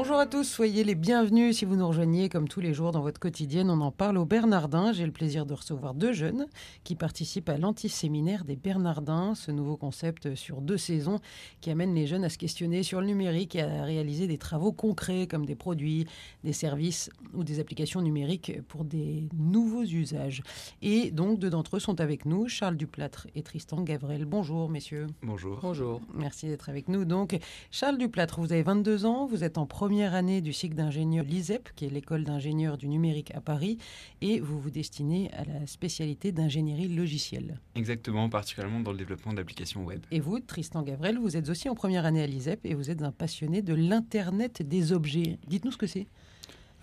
Bonjour à tous, soyez les bienvenus si vous nous rejoignez comme tous les jours dans votre quotidienne. On en parle au Bernardin. J'ai le plaisir de recevoir deux jeunes qui participent à l'antiséminaire des Bernardins, ce nouveau concept sur deux saisons qui amène les jeunes à se questionner sur le numérique et à réaliser des travaux concrets comme des produits, des services ou des applications numériques pour des nouveaux usages. Et donc deux d'entre eux sont avec nous, Charles Duplâtre et Tristan Gavrel. Bonjour messieurs. Bonjour. Bonjour. Merci d'être avec nous. Donc Charles Duplâtre, vous avez 22 ans, vous êtes en première année du cycle d'ingénieur l'ISEP, qui est l'école d'ingénieurs du numérique à Paris, et vous vous destinez à la spécialité d'ingénierie logicielle. Exactement, particulièrement dans le développement d'applications web. Et vous, Tristan Gavrel, vous êtes aussi en première année à l'ISEP et vous êtes un passionné de l'Internet des objets. Dites-nous ce que c'est.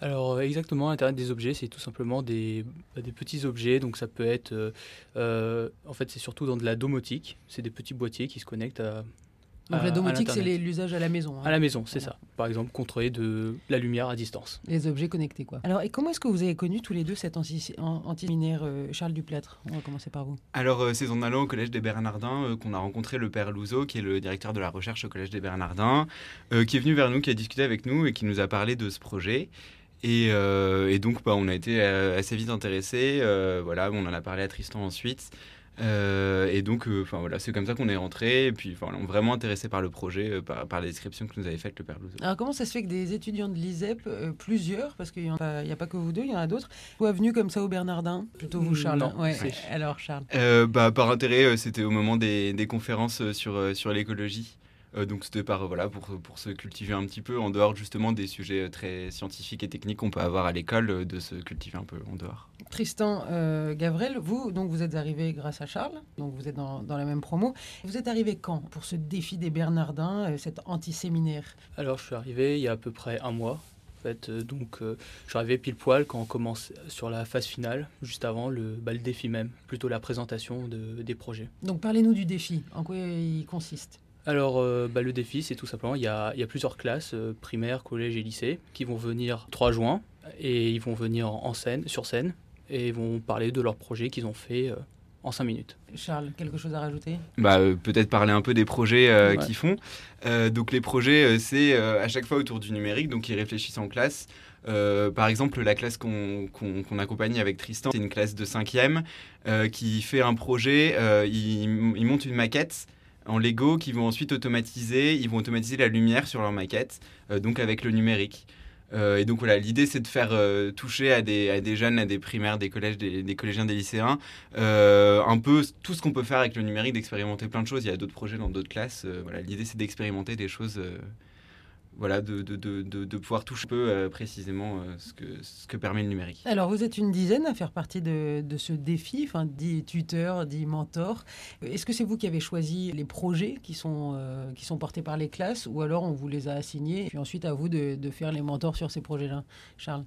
Alors exactement, Internet des objets, c'est tout simplement des, bah, des, petits objets. Donc ça peut être, euh, euh, en fait, c'est surtout dans de la domotique. C'est des petits boîtiers qui se connectent à, donc la à- domotique, c'est l'Internet. l'usage à la maison. hein. À la maison, c'est Voilà. ça. Par exemple, contrôler de la lumière à distance. Les objets connectés, quoi. Alors, et comment est-ce que vous avez connu tous les deux cet anti- an- antiséminaire euh, Charles Duplâtre? On va commencer par vous. Alors, euh, c'est en allant au Collège des Bernardins euh, qu'on a rencontré le père Louzeau, qui est le directeur de la recherche au Collège des Bernardins, euh, qui est venu vers nous, qui a discuté avec nous et qui nous a parlé de ce projet. Et, euh, et donc, bah, on a été euh, assez vite intéressés. euh, voilà, on en a parlé à Tristan ensuite. Euh, et donc, euh, enfin voilà, c'est comme ça qu'on est rentré. Et puis, enfin, on est vraiment intéressé par le projet, euh, par, par la description que nous avait faite le père Louzeau. Alors, comment ça se fait que des étudiants de l'ISEP, euh, plusieurs, parce qu'il n'y a, a pas que vous deux, il y en a d'autres, soient venus comme ça au Bernardin? Plutôt vous, Charles non, Ouais. c'est- Alors, Charles. Euh, bah, par intérêt, euh, c'était au moment des, des conférences sur, euh, sur l'écologie. Euh, donc c'était par, euh, voilà, pour, pour se cultiver un petit peu en dehors justement des sujets euh, très scientifiques et techniques qu'on peut avoir à l'école, de se cultiver un peu en dehors. Tristan euh, Gavrel, vous, donc vous êtes arrivé grâce à Charles, donc vous êtes dans, dans la même promo. Vous êtes arrivé quand pour ce défi des Bernardins, euh, cet antiséminaire? Alors, je suis arrivé il y a à peu près un mois. En fait, donc, euh, je suis arrivé pile poil quand on commence sur la phase finale, juste avant le, bah, le défi même, plutôt la présentation de- des projets. Donc parlez-nous du défi, en quoi il consiste? Alors, euh, bah, le défi, c'est tout simplement, il y a, il y a plusieurs classes, euh, primaires, collèges et lycées, qui vont venir 3 juin, et ils vont venir en scène, sur scène, et ils vont parler de leurs projets qu'ils ont fait euh, en 5 minutes. Charles, quelque chose à rajouter? Bah, euh, Peut-être parler un peu des projets euh, Ouais. qu'ils font. Euh, donc les projets, euh, c'est euh, à chaque fois autour du numérique, donc ils réfléchissent en classe. Euh, par exemple, la classe qu'on accompagne avec Tristan, c'est une classe de 5e qui fait un projet, euh, ils, ils montent une maquette en Lego qu'ils vont ensuite automatiser. Ils vont automatiser la lumière sur leur maquette, euh, donc avec le numérique. Euh, et donc voilà, l'idée c'est de faire euh, toucher à des, jeunes, à des primaires, des collèges, des, collégiens, des lycéens, un peu tout ce qu'on peut faire avec le numérique, d'expérimenter plein de choses. Il y a d'autres projets dans d'autres classes. voilà, l'idée c'est d'expérimenter des choses, voilà, de, de, de, de, pouvoir toucher un peu euh, précisément euh, ce, que, ce que permet le numérique. Alors, vous êtes une dizaine à faire partie de, de ce défi, enfin, dit tuteur, dit mentor. Est-ce que c'est vous qui avez choisi les projets qui sont, euh, qui sont portés par les classes ou alors on vous les a assignés et puis ensuite à vous de, de faire les mentors sur ces projets-là Charles?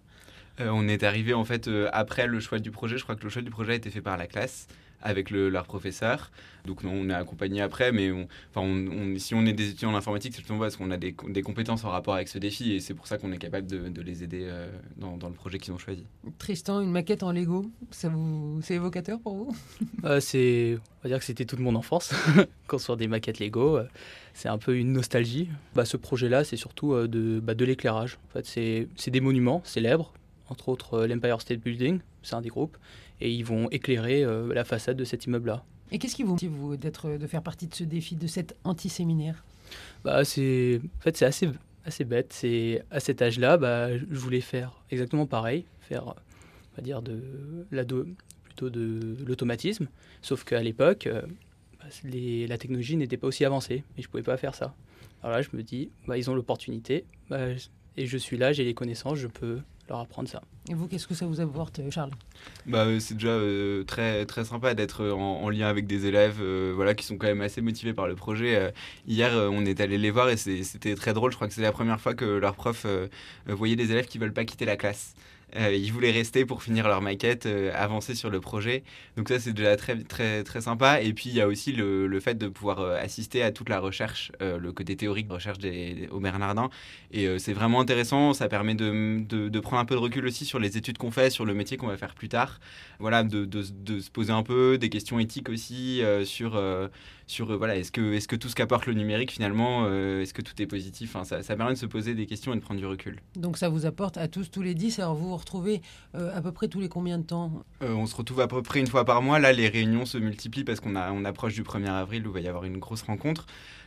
Euh, on est arrivé en fait euh, après le choix du projet. Je crois que le choix du projet a été fait par la classe avec le, leur professeur. Donc on est accompagné après, mais on, enfin, on, on- si on est des étudiants en informatique, c'est justement parce qu'on a des, des compétences en rapport avec ce défi et c'est pour ça qu'on est capable de, de les aider euh, dans, dans le projet qu'ils ont choisi. Tristan, une maquette en Lego, ça vous, c'est évocateur pour vous? Euh, c'est, on va dire que c'était toute mon enfance, construire des maquettes Lego. euh, c'est un peu une nostalgie. Bah, ce projet-là, c'est surtout euh, de, bah, de l'éclairage. En fait, c'est, c'est des monuments célèbres, entre autres euh, l'Empire State Building, c'est un des groupes, et ils vont éclairer euh, la façade de cet immeuble-là. Et qu'est-ce qui vous motive vous, d'être, de faire partie de ce défi, de cet antiséminaire? Bah, c'est, en fait, c'est assez, assez bête. C'est à cet âge-là, bah, je voulais faire exactement pareil, faire, on va dire de la plutôt de l'automatisme. Sauf qu'à l'époque, euh, bah, les- la technologie n'était pas aussi avancée et je pouvais pas faire ça. Alors là, je me dis, bah, ils ont l'opportunité bah, et je suis là, j'ai les connaissances, je peux leur apprendre ça. Et vous, qu'est-ce que ça vous apporte, Charles? Bah, euh, c'est déjà euh, très, très sympa d'être en, en lien avec des élèves euh, voilà, qui sont quand même assez motivés par le projet. Euh, hier, euh, on est allé les voir et c'était très drôle. Je crois que c'est la première fois que leur prof euh, euh, voyait des élèves qui veulent pas quitter la classe. Ils voulaient rester pour finir leur maquette, avancer sur le projet. Donc ça, c'est déjà très, très, très sympa. Et puis, il y a aussi le, le fait de pouvoir assister à toute la recherche, le côté théorique de recherche des, au Bernardin. Et c'est vraiment intéressant. Ça permet de, de, prendre un peu de recul aussi sur les études qu'on fait, sur le métier qu'on va faire plus tard. Voilà, de, de, se poser un peu des questions éthiques aussi sur, sur voilà, est-ce que, est que tout ce qu'apporte le numérique, finalement, est-ce que tout est positif? Ça, permet de se poser des questions et de prendre du recul. Donc ça vous apporte à tous, tous les 10, alors vous retrouvez euh, à peu près tous les combien de temps? Euh, On se retrouve à peu près une fois par mois. Là, les réunions se multiplient parce qu'on on approche du 1er avril où il va y avoir une grosse rencontre.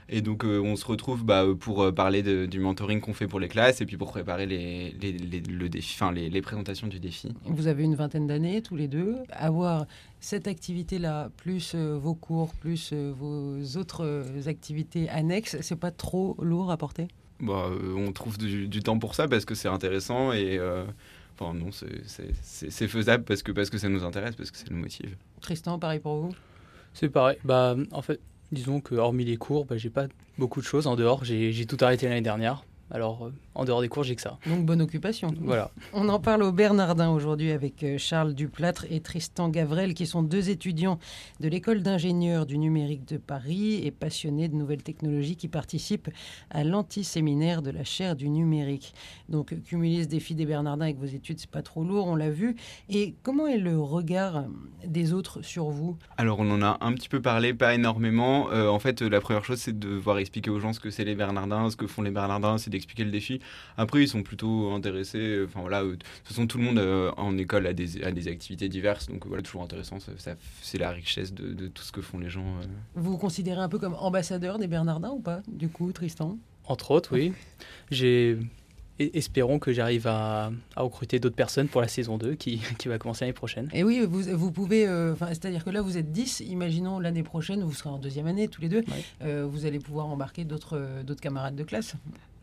Et donc, euh, on se retrouve bah, pour parler du mentoring qu'on fait pour les classes et puis pour préparer les, les, le défi, enfin, les, les, présentations du défi. Vous avez une vingtaine d'années tous les deux. Avoir cette activité-là, plus vos cours, plus vos autres activités annexes, c'est pas trop lourd à porter? Bah, euh, on trouve du, temps pour ça parce que c'est intéressant et euh, enfin non, c'est faisable parce que, parce que ça nous intéresse, parce que ça nous motive. Tristan, pareil pour vous? C'est pareil. Bah, en fait, disons que hormis les cours, bah, j'ai pas beaucoup de choses en dehors. J'ai tout arrêté l'année dernière. Alors, euh, en dehors des cours, j'ai que ça. Donc, bonne occupation. Voilà. On en parle au Bernardin aujourd'hui avec euh, Charles Duplâtre et Tristan Gavrel, qui sont deux étudiants de l'école d'ingénieurs du numérique de Paris et passionnés de nouvelles technologies qui participent à l'anti-séminaire de la chaire du numérique. Donc, cumuler ce défi des Bernardins avec vos études, c'est pas trop lourd, on l'a vu. Et comment est le regard des autres sur vous? Alors, on en a un petit peu parlé, pas énormément. Euh, en fait, la première chose, c'est de devoir expliquer aux gens ce que c'est les Bernardins, ce que font les Bernardins, c'est expliquer le défi. Après, ils sont plutôt intéressés. Enfin voilà, euh, de toute façon, tout le monde euh, en école a des, a des activités diverses, donc voilà, toujours intéressant. Ça, c'est la richesse de, de, tout ce que font les gens. Euh. Vous vous considérez un peu comme ambassadeur des Bernardins ou pas, du coup, Tristan? Entre autres, oui. J'ai espérons que j'arrive à, recruter d'autres personnes pour la saison 2 qui, qui va commencer l'année prochaine. Et oui, vous, vous pouvez, euh, c'est-à-dire que là vous êtes 10, imaginons l'année prochaine, vous serez en deuxième année tous les deux, euh, vous allez pouvoir embarquer d'autres euh, d'autres camarades de classe.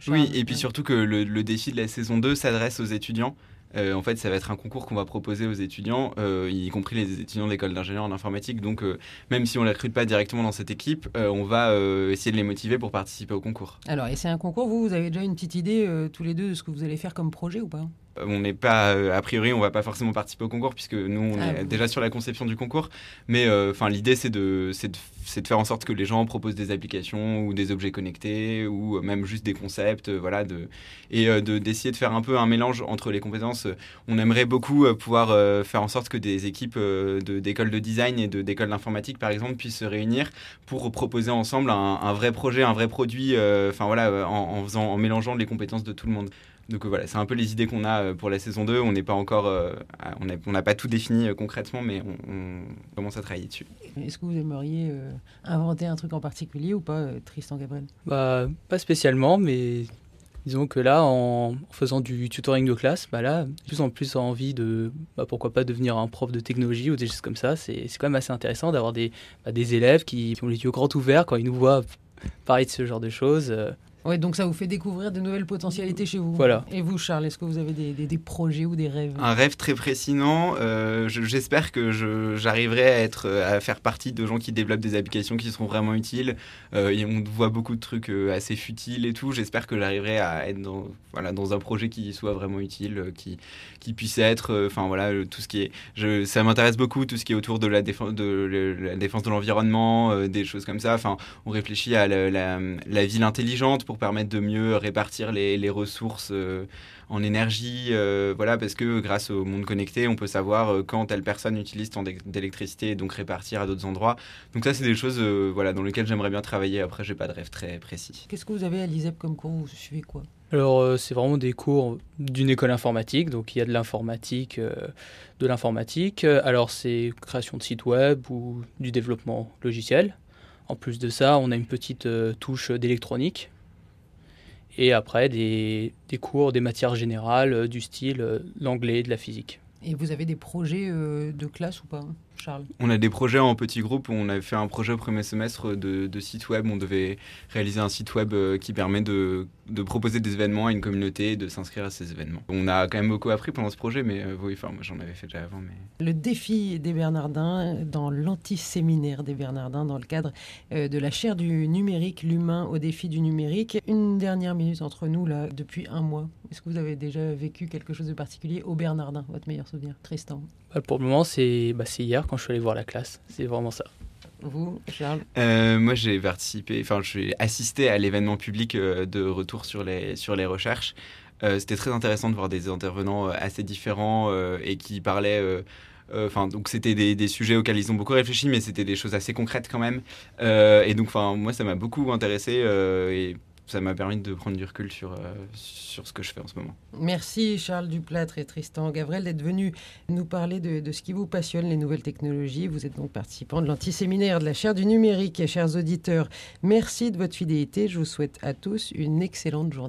oui, et puis surtout que le, le défi de la saison 2 s'adresse aux étudiants. Euh, en fait, ça va être un concours qu'on va proposer aux étudiants, euh, y compris les étudiants de l'école d'ingénieur en informatique. Donc, euh, même si on ne recrute pas directement dans cette équipe, on va essayer de les motiver pour participer au concours. Alors, et c'est un concours, vous, vous avez déjà une petite idée tous les deux de ce que vous allez faire comme projet ou pas? On n'est pas euh, a priori on va pas forcément participer au concours puisque nous on ah est déjà sur la conception du concours. Mais euh, enfin l'idée c'est de, de, de faire en sorte que les gens proposent des applications ou des objets connectés ou même juste des concepts euh, voilà de et de d'essayer de faire un peu un mélange entre les compétences. On aimerait beaucoup pouvoir faire en sorte que des équipes d'écoles de, design et d'écoles d'informatique par exemple puissent se réunir pour proposer ensemble un, vrai projet un vrai produit enfin voilà en, faisant en mélangeant les compétences de tout le monde donc voilà, c'est un peu les idées qu'on a euh, pour la saison 2. On n'est pas encore, euh, on n'a pas tout défini euh, concrètement, mais on, commence à travailler dessus. Est-ce que vous aimeriez inventer un truc en particulier ou pas, Tristan Gabriel? Bah, Pas spécialement, mais disons que là, en faisant du tutoring de classe, bah là, plus en plus envie de, bah, pourquoi pas devenir un prof de technologie ou des choses comme ça. C'est quand même assez intéressant d'avoir des, bah, des élèves qui ont les yeux grands ouverts quand ils nous voient parler de ce genre de choses. Ouais, donc ça vous fait découvrir de nouvelles potentialités chez vous. Voilà. Et vous, Charles, est-ce que vous avez des, des, projets ou des rêves? Un rêve très précis, non. Euh, j'espère que j'arriverai à être, à faire partie de gens qui développent des applications qui seront vraiment utiles. Euh, et on voit beaucoup de trucs euh, assez futiles et tout. J'espère que j'arriverai à être dans, voilà, dans un projet qui soit vraiment utile, qui, qui puisse être, enfin voilà, tout ce qui est, je, ça m'intéresse beaucoup tout ce qui est autour de la défense de la défense de l'environnement, des choses comme ça. Enfin, on réfléchit à la, la, la ville intelligente pour permettre de mieux répartir les, ressources euh, en énergie. Euh, voilà, parce que grâce au monde connecté, on peut savoir euh, quand telle personne utilise tant d'électricité et donc répartir à d'autres endroits. Donc ça, c'est des choses voilà, dans lesquelles j'aimerais bien travailler. Après, j'ai pas de rêve très précis. Qu'est-ce que vous avez à l'ISEP comme cours Vous suivez quoi? Alors, c'est vraiment des cours d'une école informatique, donc il y a de l'informatique, de l'informatique. Alors, c'est création de sites web ou du développement logiciel. En plus de ça, on a une petite touche d'électronique, et après des, cours, des matières générales euh, du style euh, l'anglais, de la physique. Et vous avez des projets euh, de classe ou pas? Charles On a des projets en petits groupes. On a fait un projet au premier semestre de, de, site web. On devait réaliser un site web qui permet de de proposer des événements à une communauté, de s'inscrire à ces événements. On a quand même beaucoup appris pendant ce projet, mais oui, enfin, moi j'en avais fait déjà avant. Mais... Le défi des Bernardins dans l'anti-séminaire des Bernardins dans le cadre de la chaire du numérique, l'humain au défi du numérique. Une dernière minute entre nous, là, depuis un mois. Est-ce que vous avez déjà vécu quelque chose de particulier au Bernardin, votre meilleur souvenir Tristan? Bah, Pour le moment, c'est bah, hier quand je suis allé voir la classe. C'est vraiment ça. Vous, Charles euh, Moi, j'ai participé, enfin, j'ai assisté à l'événement public euh, de retour sur les, sur les recherches. Euh, c'était très intéressant de voir des intervenants assez différents et qui parlaient. Enfin, donc c'était des, des, sujets auxquels ils ont beaucoup réfléchi, mais c'était des choses assez concrètes quand même. et donc, enfin, moi, ça m'a beaucoup intéressé et ça m'a permis de prendre du recul sur, euh, sur ce que je fais en ce moment. Merci Charles Duplâtre et Tristan Gavrel d'être venus nous parler de, de, ce qui vous passionne, les nouvelles technologies. Vous êtes donc participants de l'antiséminaire de la chaire du numérique. Et chers auditeurs, merci de votre fidélité. Je vous souhaite à tous une excellente journée.